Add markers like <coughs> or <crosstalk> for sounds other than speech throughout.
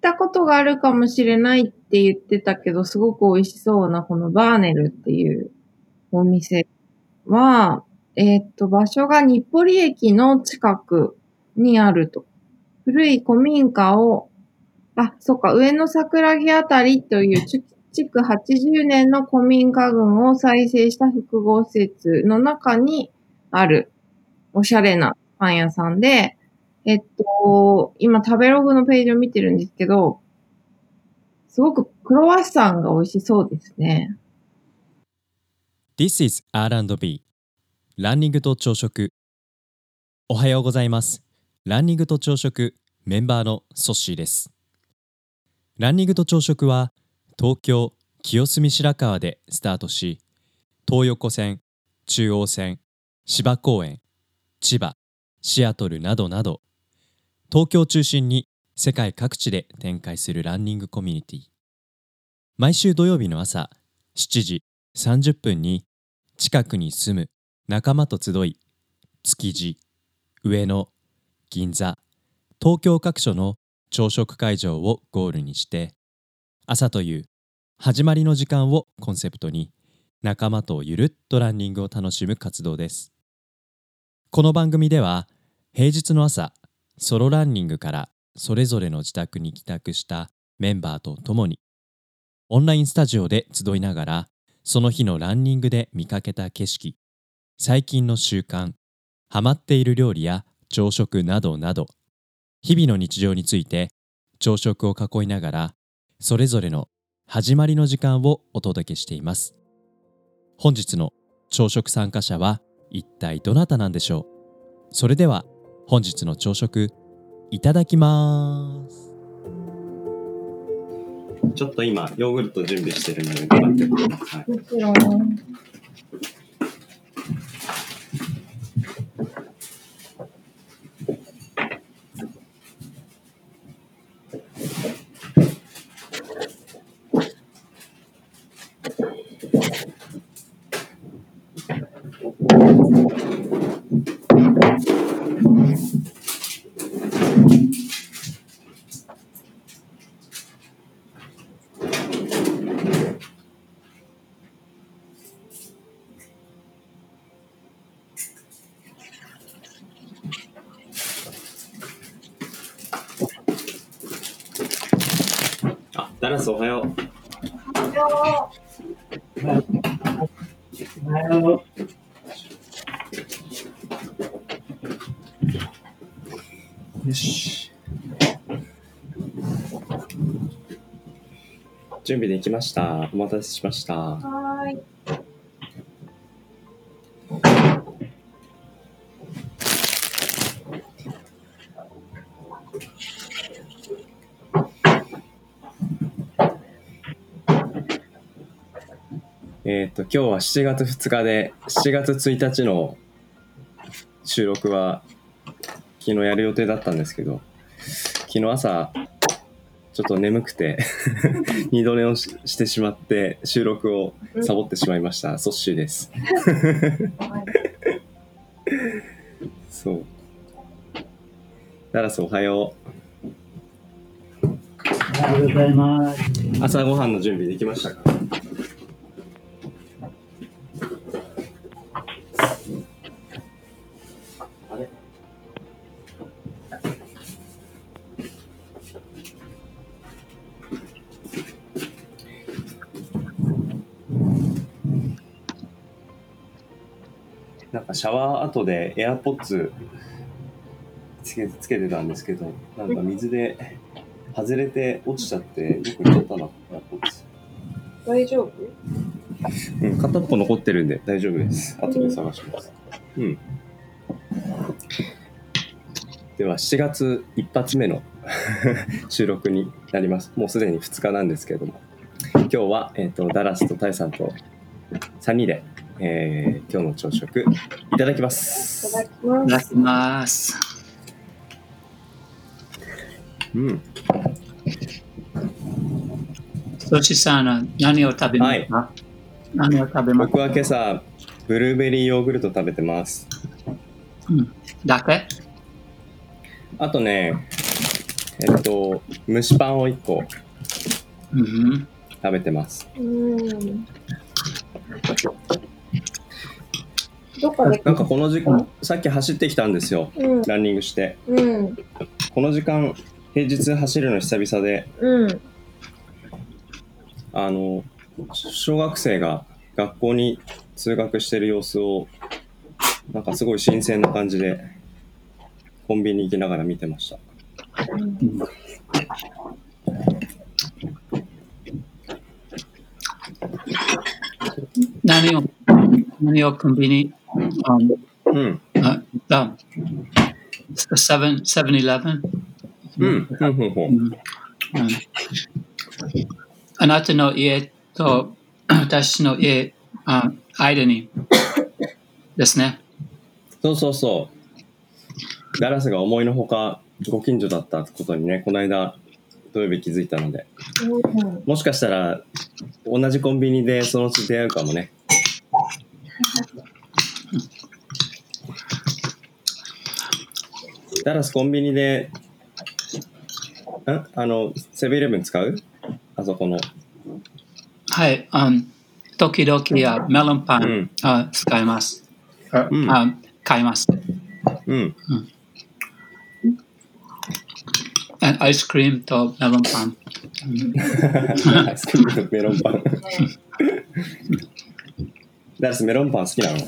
ったことがあるかもしれないって言ってたけど、すごく美味しそうなこのバーネルっていうお店は、えーっと、場所が日暮里駅の近くにあると。古い古民家を、あ、そっか、上野桜木あたりという築80年の古民家群を再生した複合施設の中にあるおしゃれなパン屋さんで、えっと、今食べログのページを見てるんですけど、すごくクロワッサンが美味しそうですね。This is R&B ランニングと朝食。おはようございます。ランニングと朝食メンバーのソッシーです。ランニングと朝食は東京清澄白河でスタートし東横線中央線芝公園千葉シアトルなどなど東京中心に世界各地で展開するランニングコミュニティ。毎週土曜日の朝7時30分に近くに住む仲間と集い築地上野銀座東京各所の朝食会場をゴールにして朝という始まりの時間をコンセプトに仲間とゆるっとランニングを楽しむ活動です。この番組では平日の朝ソロランニングからそれぞれの自宅に帰宅したメンバーと共にオンラインスタジオで集いながらその日のランニングで見かけた景色最近の習慣ハマっている料理や朝食などなど日々の日常について朝食を囲いながらそれぞれの始まりの時間をお届けしています。本日の朝食参加者は一体どなたなんでしょう？それでは本日の朝食いただきますちょっと今、ヨーグルト準備してるので、待っててください。よし。準備できました。お待たせしました。っ、と、今日は7月2日で、7月1日の収録は昨日やる予定だったんですけど、昨日朝、ちょっと眠くて <laughs> 二度寝をししてしまって収録をサボってしまいました。ソッシーです。そう。ダラスおはよおはようございます。う。朝ごはんの準備できましたか？シャワー後で AirPods つけつけてたんですけど、なんか水で外れて落ちちゃって、よく行っちゃったな、AirPods。大丈夫？うん、片っぽ残ってるんで大丈夫です。後で探します。うん。では、7月一発目の <laughs> 収録になります。もうすでに2日なんですけれども、今日は、えっ、と、ダラスとタイさんと3人で、えー今日の朝食いただきまいす。ただきます。いただきます。うん。ソシさんは何を食べますか、何を食べます僕は今朝、ブルーベリーヨーグルト食べてます。だけ？あとね、えっと、蒸しパンを1個うん。食べてます。うん。どこで？なんかこの時間、さっき走ってきたんですよ。うん。ランニングして。うん。この時間、平日走るの久々で、うん。あの、小学生が学校に通学してる様子を、なんかすごい新鮮な感じで、コンビニ行きながら見てました。何を、何をコンビニ、um, うん。あ、あ、7 7-Eleven? うん。ふんふんふん。うんあなたの家と私の家、あ間にですね。そうそうそう。ダラスが思いのほかご近所だったことにね、この間土曜日気づいたので、うん。もしかしたら同じコンビニでそのうち出会うかもね。ダラスコンビニで、んあの、セブンイレブン使う？あそこの。はい、um, 時々あメロンパン、うんあ使います。あうんあ買います。うん。あ <laughs> アイスクリームとメロンパン。アイスクリームとメロンパン。ダラスメロンパン好きなの？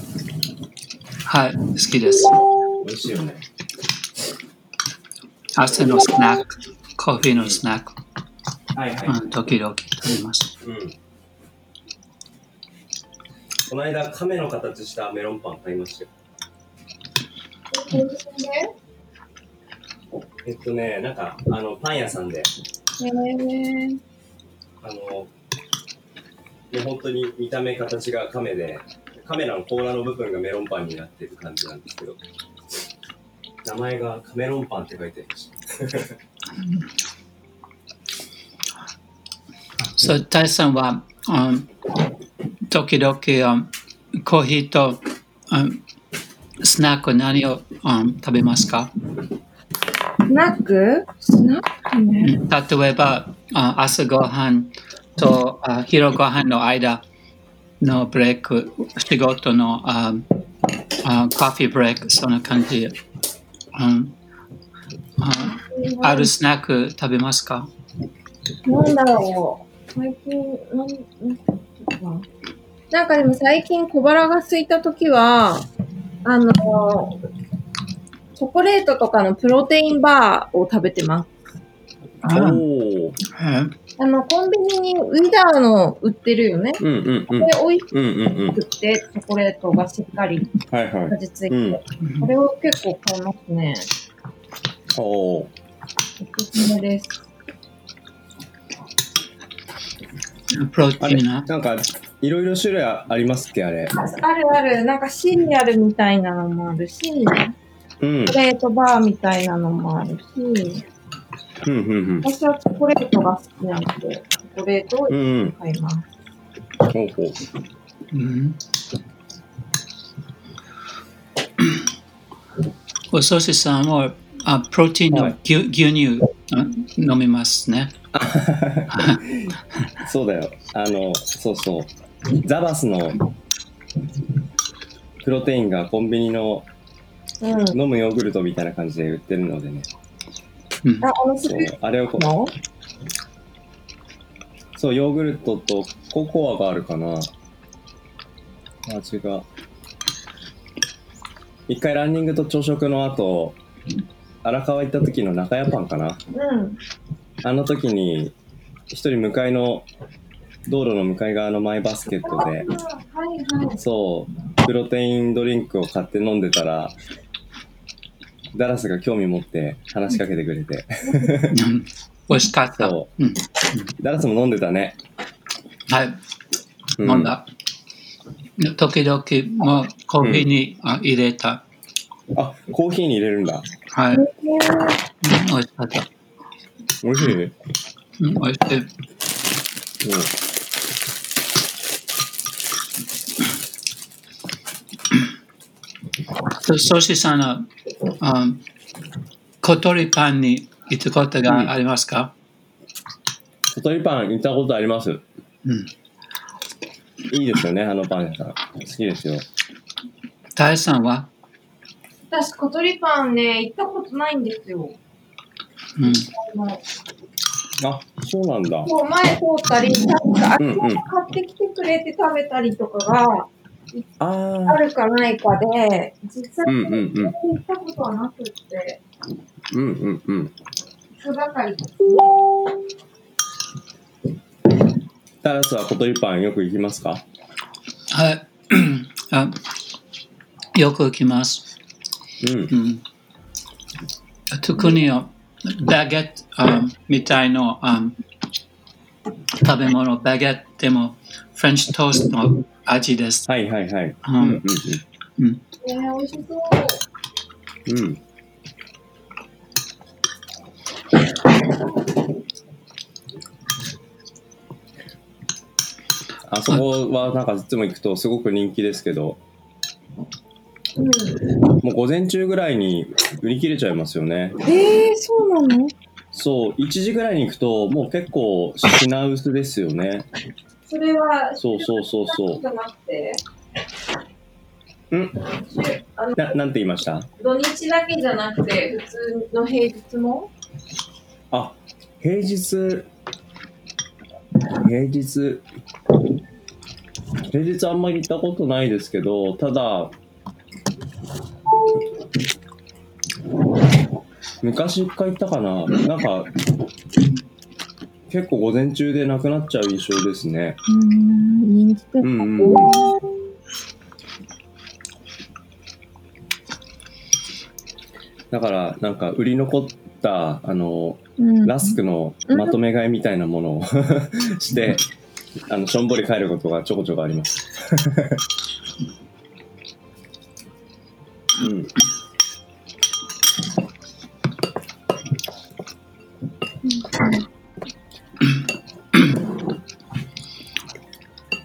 はい、好きです。美味しいよね。朝のスナック、コーヒーのスナック、はいはうん、時々食べます。うん。この間、亀の形したメロンパン買いましたよ。えっとね、なんか、あの、パン屋さんで、へえ。あの、もう本当に見た目形が亀で、カメラの甲羅の部分がメロンパンになってる感じなんですけど、名前がカメロンパンって書いてありました。そう、タイさんは、うん、時々、うん、コーヒーと、うん、スナック何を、うん、食べますか、スナックスナックね。例えば、あ朝ごはんとあ昼ごはんの間のブレイク、仕事のああコーヒーブレイク、そんな感じ。うん。ああるスナック食べますか？なんだろう。最近、なん、なんかな。なんかでも最近小腹が空いたときは、あの、チョコレートとかのプロテインバーを食べてます。あの、コンビニにウィダーの売ってるよね。うんうんうんこ。れ美味し。くて、チョコレートがしっかりはいはい。味付いて、うんこれを結構買いますね。おお。おすすめです。プロテあれ、インな。なんか、いろいろ種類ありますっけ、あれ？あるある、なんかシリアルみたいなのもあるし、うん。チョコレートバーみたいなのもあるし、うんうんうん。私はチョコレートが好きなので、チョコレートをうんうん。買います。ほうほう。うんお寿司さんはあプロテインのはい牛,、牛乳あ飲みますね。<laughs> そうだよ。あの、そうそう。ザバスのプロテインがコンビニのうん。飲むヨーグルトみたいな感じで売ってるのでね。うんあ、あのスそう。あれをこの？そう、ヨーグルトとココアがあるかな。味が。一回ランニングと朝食の後、荒川行った時の中屋パンかな。うん。あの時に、一人向かいの、道路の向かい側のマイバスケットで、はいはい。そう、プロテインドリンクを買って飲んでたら、ダラスが興味持って話しかけてくれて、うん美味しかった。そうんダラスも飲んでたね。はい、う飲ん。だ。時々もうコーヒーに、あ入れた。あ、コーヒーに入れるんだ。はい、うん美味しかった。美味しい？うん。うん、美味しい。そソシさんは、うん、小鳥パンに行ったことがありますか、小鳥パン行ったことあります。うん、いいですよね、あのパン屋さん。好きですよ。タイさんは、私、小鳥パンね、行ったことないんですよ。うん、あそうなんだ。こう前通ったり、なんか、あうんうん買ってきてくれて食べたりとかがあああ。るかないかで、実際うんうんうん。に行ったことはなくって、うんうんうん。人がかりですタラスはパンよく行きますか？はい <clears throat> あ。よく来ます。うん。うん、特にバゲットあみたいなあ食べ物、バゲットでもフレンチトーストの味です。はいはいはい。ううんんね美味しそう。うんうん。うん。あそこはなんかいつも行くとすごく人気ですけど、うん、もう午前中ぐらいに売り切れちゃいますよね。えー、そうなの？そう、1時ぐらいに行くともう結構品薄ですよね。それは、そうそうそうそう。じゃなくて、ん？ななんて言いました？土日だけじゃなくて、普通の平日も？あ、平日、平日、平日あんまり行ったことないですけど、ただ、昔一回行ったかな。なんか、結構午前中でなくなっちゃう印象ですね。うん、人気店うんうんうん。だから、なんか、売り残った、あの、うんラスクのまとめ買いみたいなものを <laughs> して、あの、しょんぼり帰ることがちょこちょこあります。うん。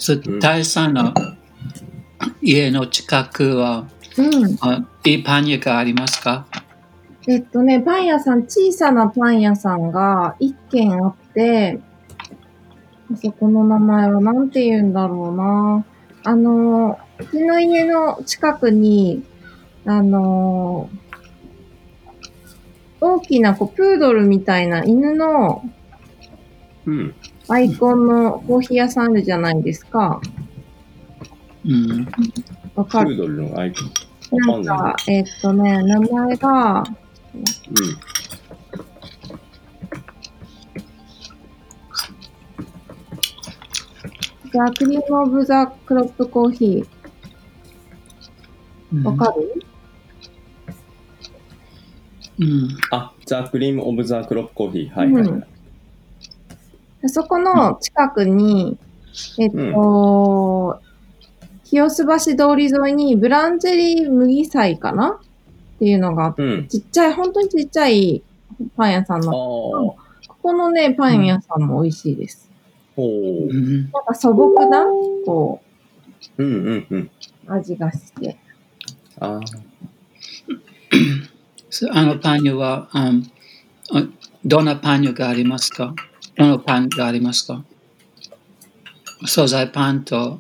そタイさんの家の近くはうん。あいいパン屋がありますか？えっとね、パン屋さん、小さなパン屋さんが一軒あって、あそこの名前はなんて言うんだろうな。あの、うちの家の近くに、あの、大きなこうプードルみたいな犬のうん。アイコンのコーヒー屋さんあるじゃないですか。うん。わかるプードルのアイコン。なんか、えっとね、名前が、うん。ザ・クリーム・オブ・ザ・クロップ・コーヒー。わかる、うん。あ、ザ・クリーム・オブ・ザ・クロップ・コーヒー。はいはいはい。うんでそこの近くに、えっと、清洲橋通り沿いにブランジェリー麦祭かな？っていうのがあって、うん。ちっちゃい、本当にちっちゃいパン屋さん。の、ほここのね、パン屋さんも美味しいです。う。うんなんか素朴な、こうんうんうん。う、味がして。あ <coughs> あ。のパン屋は、うんあどんなパン屋がありますか？どのパンがありますか？素材パンと、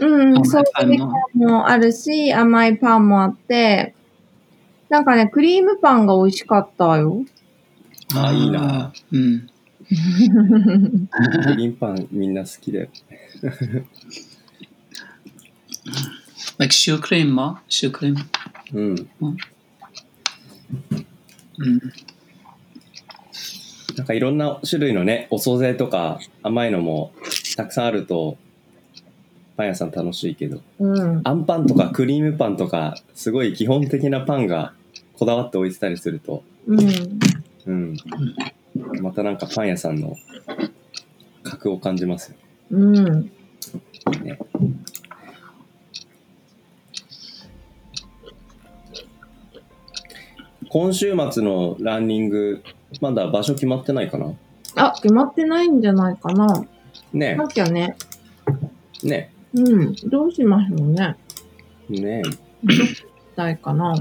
うんうん、そうパンもいうパンもあるし、甘いパンもあって、なんかね、クリームパンが美味しかったよ。あいいな。うん。グリーンパンみんな好きだよ。like シュークリームも？シュークリーム？うん。うん。なんかいろんな種類のね、お惣菜とか甘いのもたくさんあると、パン屋さん楽しいけど、うん。あんパンとかクリームパンとか、すごい基本的なパンがこだわって置いてたりすると、うん。うん。またなんかパン屋さんの格を感じますようん。ね。今週末のランニング、まだ場所決まってないかなあ、決まってないんじゃないかな。ねなきゃね。ねうん。どうしましょうね。ねどうしたいかな。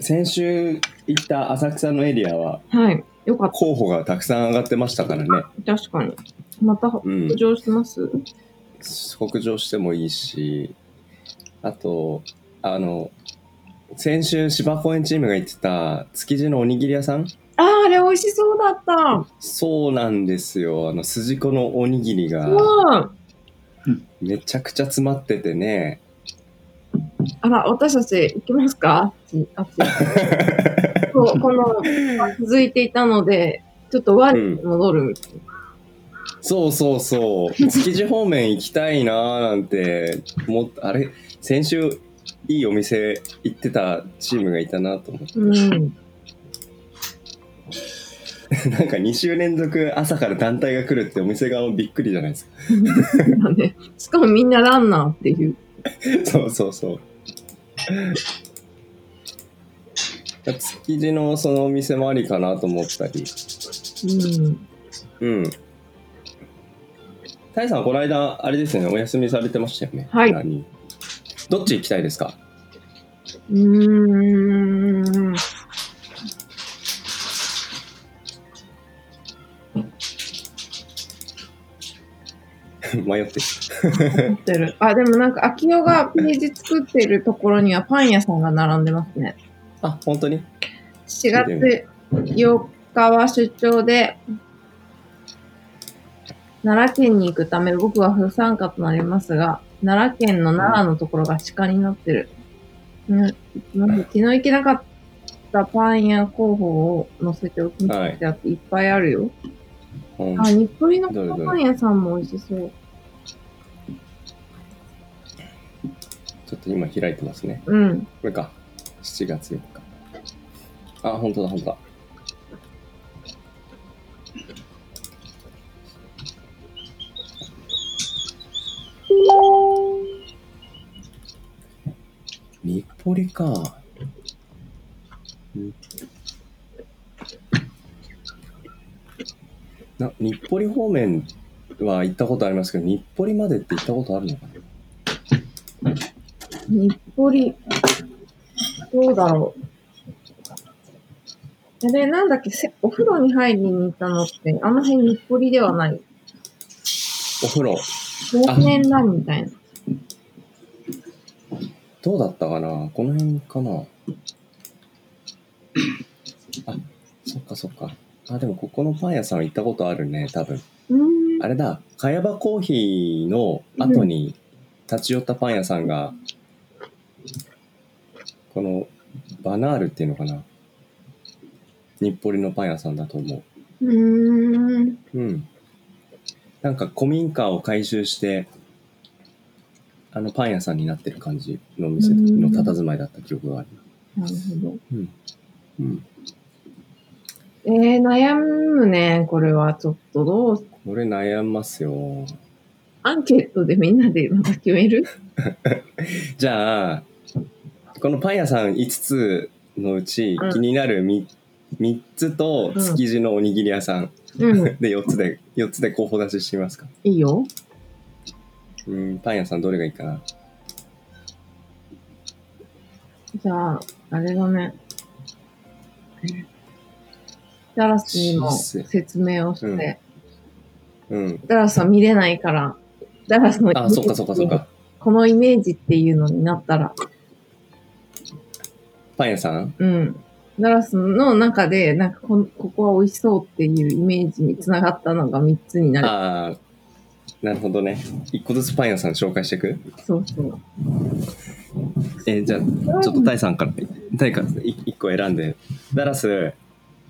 先週行った浅草のエリアははい。よかっ候補がたくさん上がってましたからね。た。確かに。またうん北上します、北上してもいいし、あと、あの、先週芝公園チームが言ってた築地のおにぎり屋さん？ああ、あれ美味しそうだった。そうなんですよ。あの、筋子のおにぎりがうん。めちゃくちゃ詰まっててね。あら、私たち行きますか？あっち、あっち。そう、この、続いていたので、ちょっと我に戻るみたいな。そうそうそう。築地方面行きたいなーなんて思っあれ、先週いいお店行ってたチームがいたなと思って。うん。<laughs> なんか2週連続朝から団体が来るってお店側もびっくりじゃないですか。だね。しかもみんなランナーっていう。<laughs> そうそうそう。築地のそのお店もありかなと思ったり。うん。うん。タイさんはこの間、あれですよね、お休みされてましたよね。はい何どっち行きたいですか？うーん。迷ってる。持ってる。あ、でもなんか、秋代がページ作ってるところにはパン屋さんが並んでますね。あ、本当に？4月4日は出張で、奈良県に行くため僕は不参加となりますが、奈良県の奈良のところが鹿になってる。うん、昨日行けなかったパン屋候補を載せておきましてあっていっぱいあるよ。うんあ、日暮里のパン屋さんも美味しそう。ちょっと今開いてますね。うん。これか。7月4日。あ、本当だ、本当だ。日暮里か。うんな日暮里方面は行ったことありますけど、日暮里までって行ったことあるのかな？日暮里。どうだろう。あれ、なんだっけ、せお風呂に入りに行ったのって、あの辺日暮里ではない。お風呂。少年ランみたいな。どうだったかな？この辺かな？<clears throat> あ、そっかそっか。あ、でもここのパン屋さん行ったことあるね、多分。あれだ、茅場コーヒーの後に立ち寄ったパン屋さんが、このバナールっていうのかな？日暮里のパン屋さんだと思うーん。う。うん。なんか古民家を改修して、あのパン屋さんになってる感じのお店の佇まいだった記憶がある。なるほど。うん。うん。えー、悩むね、これは。ちょっとどう、これ悩ますよ。アンケートでみんなでまた決める？<laughs> じゃあ、このパン屋さん5つのうちうん気になる 3, 3つと築地のおにぎり屋さんうん、<laughs> で4つで、4つで候補出ししますか？いいよ。うん、パン屋さんどれがいいかな？じゃあ、あれだね。ダラスにも説明をして、うん。ダラスは見れないから、ダラスのイメーあ、ジそっかそっかそっか。このイメージっていうのになったら、パン屋さん？うん。ダラスの中で、なんかこ、ここは美味しそうっていうイメージにつながったのが3つになる。ああ、なるほどね。1個ずつパン屋さん紹介していく？そうそう。えーじゃあ、ちょっとタイさんから、タイから1個選んで。ダラス、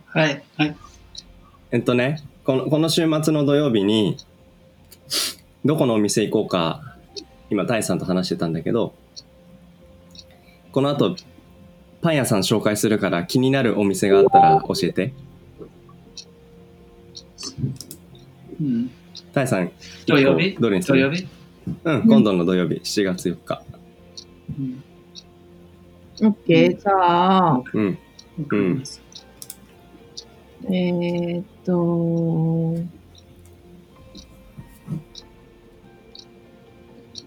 はい。はい。えっとね、このこの週末の土曜日に、どこのお店行こうか、今、タイさんと話してたんだけど、この後、パン屋さん紹介するから気になるお店があったら教えて。うん。タイさん、土曜日？どれにする？土曜日？うん、今度の土曜日、7月4日。うん。オッケー、じゃあ、うん。わかりますえーっと、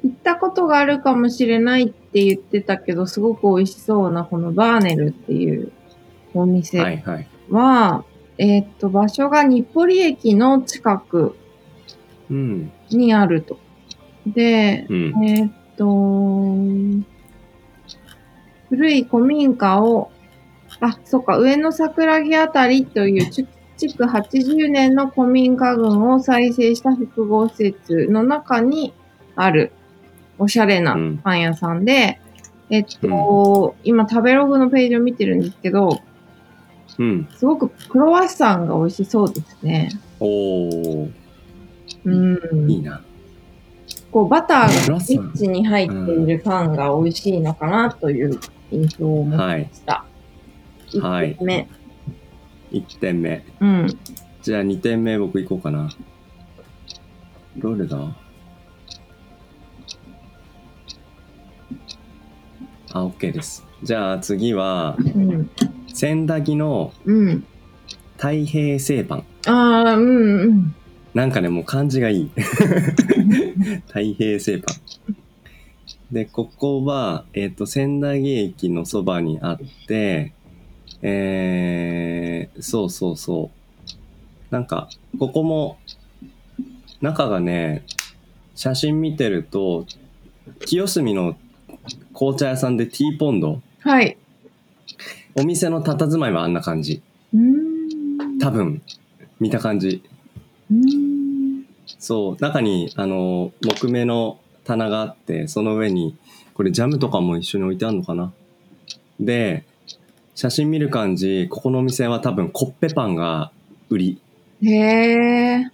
行ったことがあるかもしれないって言ってたけど、すごく美味しそうな、このバーネルっていうお店はいはい。は、えーっと、場所が日暮里駅の近くうん。にあると。で、うん。えーっと、古い古民家を、あ、そっか、上野桜木あたりという築築80年の古民家群を再生した複合施設の中にあるおしゃれなうんパン屋さんで、えっと、今食べログのページを見てるんですけど、うん。すごくクロワッサンが美味しそうですね。おー、うん。いいな。こう、バターがリッチに入っているパンが美味しいのかなという印象を持ちました。はい一点目。1点目。うん。じゃあ2点目僕行こうかな。どれだ？あ、OK です。じゃあ次は、うん。千駄木のうん。太平製パン。ああ、うんうん。なんかね、もう漢字がいい。<laughs> 太平製パン。で、ここは、えっ、と、千駄木駅のそばにあって、えー、そうそうそう。なんか、ここも、中がね、写真見てると、清澄の紅茶屋さんでティーポンド。はい。お店の佇まいはあんな感じ。うーん。多分、見た感じ。うーん。そう、中に、あの、木目の棚があって、その上に、これジャムとかも一緒に置いてあるのかな？で、写真見る感じ、ここのお店は多分コッペパンが売り。へえ。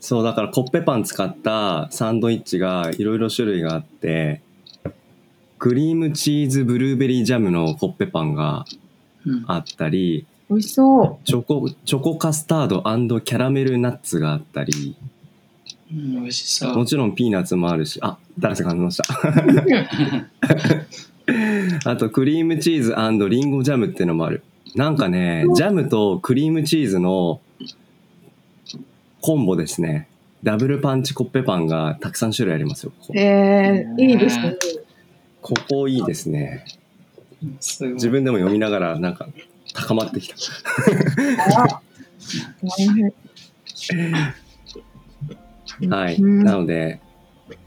そう、だからコッペパン使ったサンドイッチがいろいろ種類があって、クリームチーズブルーベリージャムのコッペパンがうんあったり、美味しそチョコ、チョコカスタードキャラメルナッツがあったり、うん美味しそう。もちろんピーナッツもあるし、あ、誰か感じました。<laughs> あと、クリームチーズリンゴジャムっていうのもある。なんかね、ジャムとクリームチーズのコンボですね。ダブルパンチコッペパンがたくさん種類ありますよ。ここえ、いいですね。ここいいですね。す自分でも読みながらなんか高まってきた。はい。うんなので、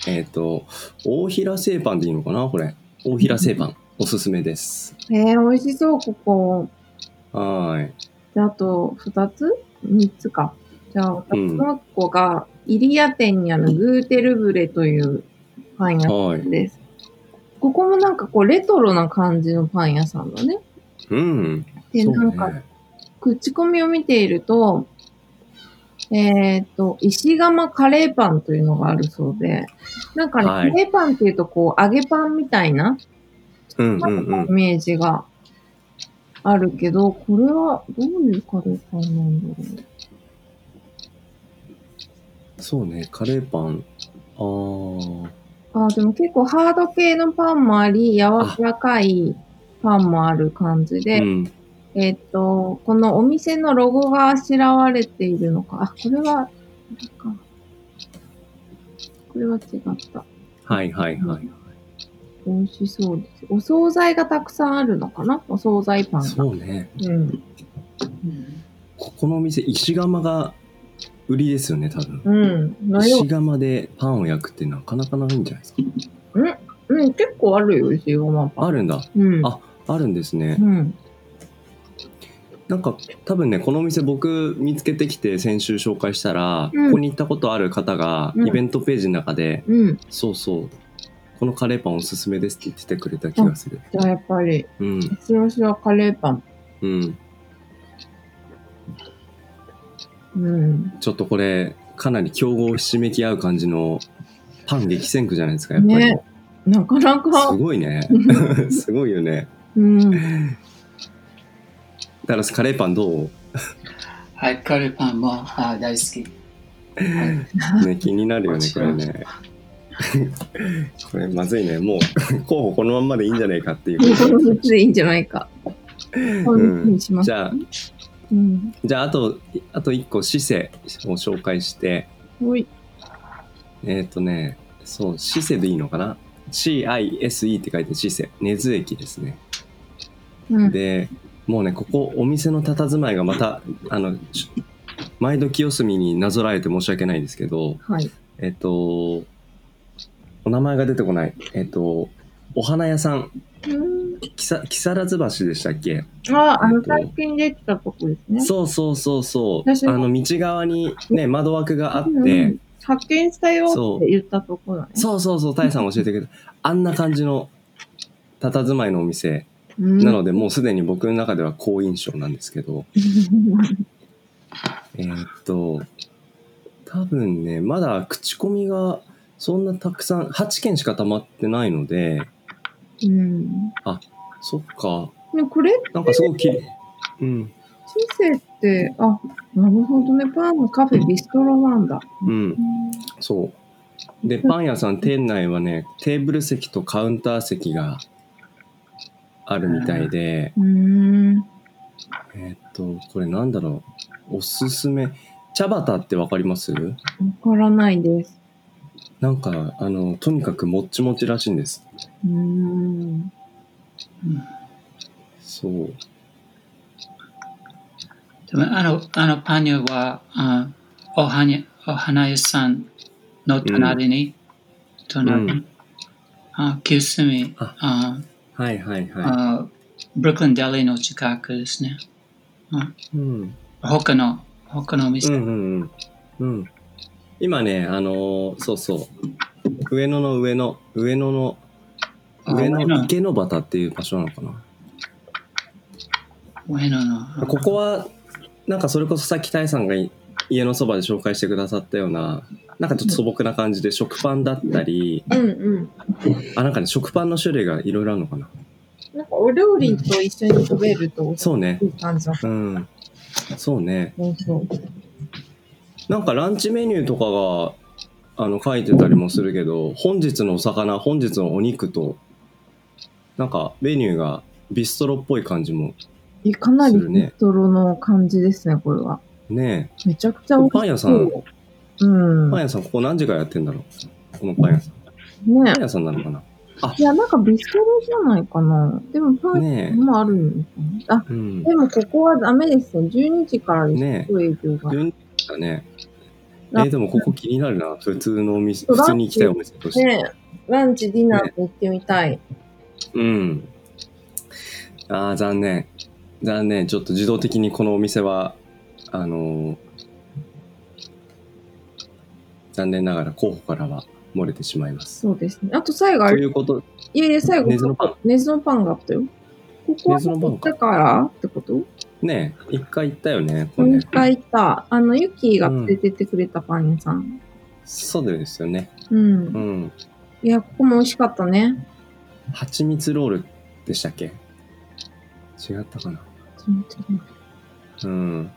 えっ、と、大平製パンでいいのかな？これ。大平製パン。おすすめです。へえ、美味しそう、ここ。はい。じゃあ、あと、二つ？三つか。じゃあ、うんもう一個が、イリア店にあるグーテルブレというパン屋さはいん。です。ここもなんかこう、レトロな感じのパン屋さんだね。うん。で、なんか、ね。口コミを見ていると、えっ、と、石窯カレーパンというのがあるそうで、なんかね、はいカレーパンっていうとこう、揚げパンみたいなうんうんうんイ。メージがあるけど、これはどういうカレーパンなんだろそうね、カレーパン。あーう。あ、でも結構ハード系のパンもあり、柔らかいパンもある感じで、うん。えっ、と、このお店のロゴがあしらわれているのか。あ、これは。これは違った。はいはいはい。美味しそうです。お惣菜がたくさんあるのかな？お惣菜パンが。そうね。うん。うんここのお店、石窯が売りですよね、多分。うん。石窯でパンを焼くってなかなかないんじゃないですか？うん、結構あるよ、石窯パン。あるんだ。うん。ああるんですねう。ん。なんか多分ねこのお店僕見つけてきて先週紹介したら、うんここに行ったことある方がうんイベントページの中で、うん。そうそうこのカレーパンおすすめですって言っててくれた気がするじゃあやっぱり、うんしろしろカレーパン。うんうん。ちょっとこれかなり競合ひしめき合う感じのパン激戦区じゃないですかやっぱり、ねなかなか。すごいね <laughs> すごいよねうん。だからカレーパンどう？はい、カレーパンもあ大好き。<laughs> ね気になるよねこれね <laughs> これまずいねもう候補このまんまでいいんじゃないかっていうこの3つでいいんじゃないか。じゃあうん。じゃあ、あと、あと一個、シセを紹介して。えっ、とね、そう、シセでいいのかな ?CISE って書いてシセ。根津駅ですね。うん。で、もうね、ここ、お店の佇まいがまた、あの、ち毎度清澄になぞらえて申し訳ないですけど、はい。えっと、お名前が出てこない。えっと、お花屋さん、うん木さ木更津橋でしたっけ？あ、あの、えっと最近できたとこですね。そうそうそうそう。あの、道側にね、窓枠があって、発見したよって言ったとこだね。そうそうそう、タイさん教えてくれた。あんな感じの佇まいのお店。うんなので、もうすでに僕の中では好印象なんですけど、<laughs> えーっと、多分ね、まだ口コミがそんなたくさん、8件しか溜まってないので、うん。そっか、これ、なんかすごくき。うん、人生って、あ、なるほどね。パンのカフェ、ビストロなんだ。うん、そう。で、パン屋さん店内はね、テーブル席とカウンター席があるみたいで、うーん。えーっと、これなんだろう。おすすめ。茶畑ってわかります？わからないです。なんか、あの、とにかくもっちもちらしいんです。うーん。そう。でもあの、あのパン屋は、あお花お花屋さんの隣に、隣に、うんあ旧住ああはいはいはあブルックリンデリの近くですね。い。うん。他の、他のお店。うんうんうん。うん。今ね、あのーそうそう。上野の上野、上野の、あ上上野野池の端っていう場所なのかな。上野の。ここは、なんかそれこそさっきタイさんがい家のそばで紹介してくださったような、なんかちょっと素朴な感じで食パンだったり、うんうん。あ、なんかね、食パンの種類がいろいろあるのかな。なんかお料理と一緒に食べると、そうねい。い感じうん。そうね。なんかランチメニューとかが、あの、書いてたりもするけど、本日のお魚、本日のお肉と、なんかメニューがビストロっぽい感じもえかなりビストロの感じですね、これは。ねめちゃくちゃ美味しそう。パン屋さんうん。パン屋さんここ何時からやってんだろう？このパン屋さん。ねパン屋さんなのかな？いや、なんかビストロじゃないかな。でもパンねもあるのかな。あ、え。うん。でもここはダメですね。12時からですねよ、営業が。順だね。えあーでもここ気になるな。普通のお店、普通に行きたいお店として。ねランチ、ディナーと行ってみたい。うん。ああ、残念。残念。ちょっと自動的にこのお店は、あのー残念ながら候補からは漏れてしまいます。そうですね。あと最後あれ、ということ、いやいや、最後、根津のパン根津のパンがあったよ。ここは行ったからってこと？ねえ一回行ったよね、これね一。回行った。あの、ユキが連れてってくれたパン屋さん。そうですよね。うん。うん。いや、ここも美味しかったね。蜂蜜ロールでしたっけ？違ったかな？うん。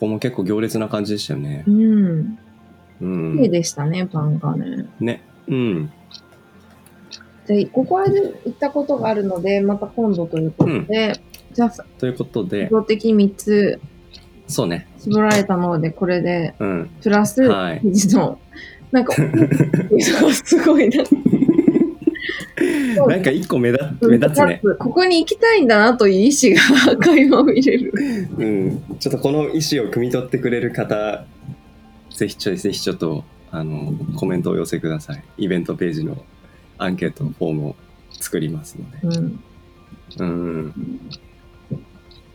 ここも結構行列な感じでしたよねう。ん。う綺麗ん。でしたね、パンがね。ね。うん。で、ここは行ったことがあるので、また今度ということで、じゃあ、ということで自、動的に3つそうね。絞られたので、これで、うん。プラス、はいなんか、<laughs> <laughs> すごいな。なんか一個目立目立つね。ここに行きたいんだなという意思が <laughs> 垣間見れる。うん。ちょっとこの意思を汲み取ってくれる方、ぜひちょい、ぜひちょっと、あの、コメントをお寄せください。イベントページのアンケートフォームを作りますので。うん。うん。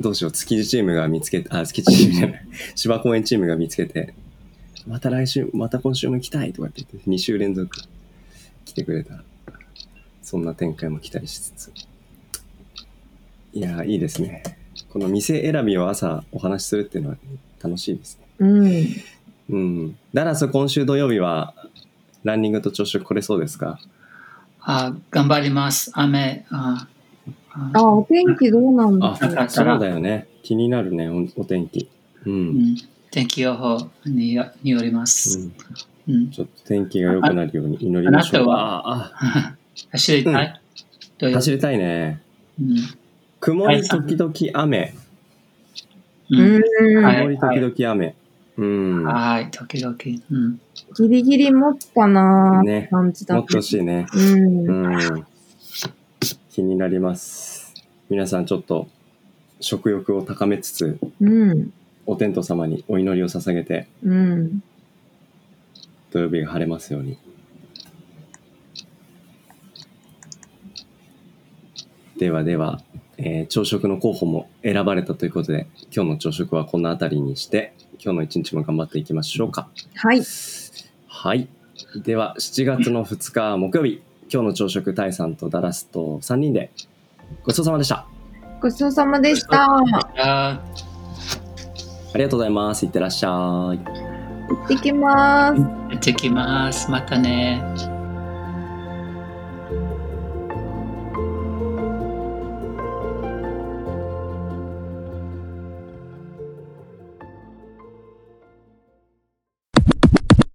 どうしよう、築地チームが見つけて、あ、築地チームじゃない、芝公園チームが見つけて、また来週、また今週も行きたいとかって言って、2週連続来てくれたら、そんな展開も期待しつつ。いやー、いいですね。この店選びを朝お話しするっていうのは楽しいですね。うん。うん。ダラス今週土曜日は、ランニングと朝食来れそうですか？あ頑張ります。雨。あああ、お天気どうなんだ？あろう。かったそうらだよね。気になるね、おお天気。う。うんん、天気予報によによりまうす。んうんちょっと天気が良くなるように祈りましょう。ああなたああ <laughs> 走りたい、う走りたいね。うん曇り時々雨。曇り時々雨。うん。もはい、時々。うんギリギリ持ったなーってね感じだっと欲しいね。うん。うん。気になります。皆さんちょっと食欲を高めつつ、うん。お天道様にお祈りを捧げて、うん。土曜日が晴れますように。ではでは、えー朝食の候補も選ばれたということで、今日の朝食はこんなあたりにして、今日の一日も頑張っていきましょうか。はい。はい。では、7月の2日木曜日、今日の朝食、タイさんとダラスと3人でごちそうさまでした。ごちそうさまでした。あありがとうございます。いってらっしゃい。行ってきます。行ってきます。またね。